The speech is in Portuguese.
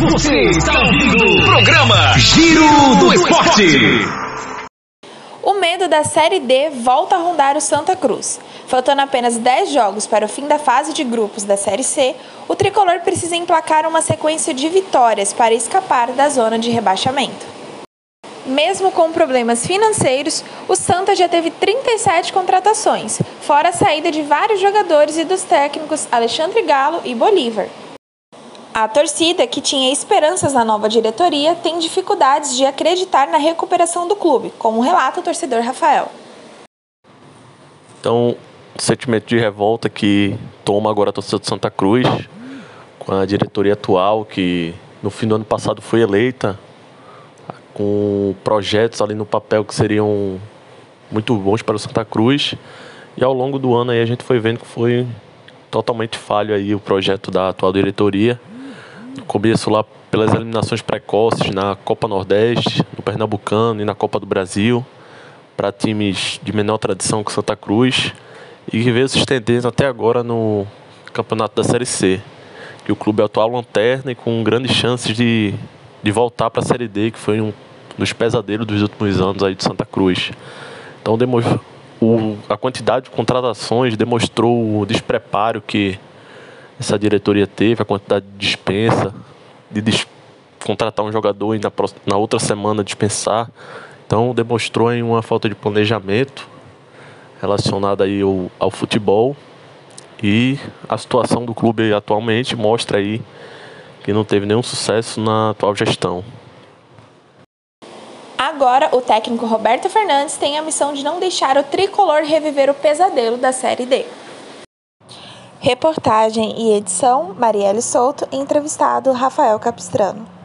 Você está ouvindo o programa Giro do Esporte. O medo da Série D volta a rondar o Santa Cruz. Faltando apenas 10 jogos para o fim da fase de grupos da Série C, o tricolor precisa emplacar uma sequência de vitórias para escapar da zona de rebaixamento. Mesmo com problemas financeiros, o Santa já teve 37 contratações, fora a saída de vários jogadores e dos técnicos Alexandre Galo e Bolívar. A torcida, que tinha esperanças na nova diretoria, tem dificuldades de acreditar na recuperação do clube, como relata o torcedor Rafael. Então, sentimento de revolta que toma agora a torcida de Santa Cruz, com a diretoria atual, que no fim do ano passado foi eleita, com projetos ali no papel que seriam muito bons para o Santa Cruz. E ao longo do ano aí a gente foi vendo que foi totalmente falho aí o projeto da atual diretoria. Começo lá pelas eliminações precoces na Copa Nordeste, no Pernambucano e na Copa do Brasil, para times de menor tradição que Santa Cruz, e que veio se estendendo até agora no Campeonato da Série C, que o clube é atual lanterna e com grandes chances de, de voltar para a Série D, que foi um dos pesadelos dos últimos anos aí de Santa Cruz. Então o, a quantidade de contratações demonstrou o despreparo que essa diretoria teve, a quantidade de dispensa, de contratar um jogador e na, na outra semana dispensar. Então demonstrou aí uma falta de planejamento relacionada aí ao, ao futebol e a situação do clube atualmente mostra aí que não teve nenhum sucesso na atual gestão. Agora, o técnico Roberto Fernandes tem a missão de não deixar o tricolor reviver o pesadelo da Série D. Reportagem e edição: Marielle Souto, entrevistado Rafael Capistrano.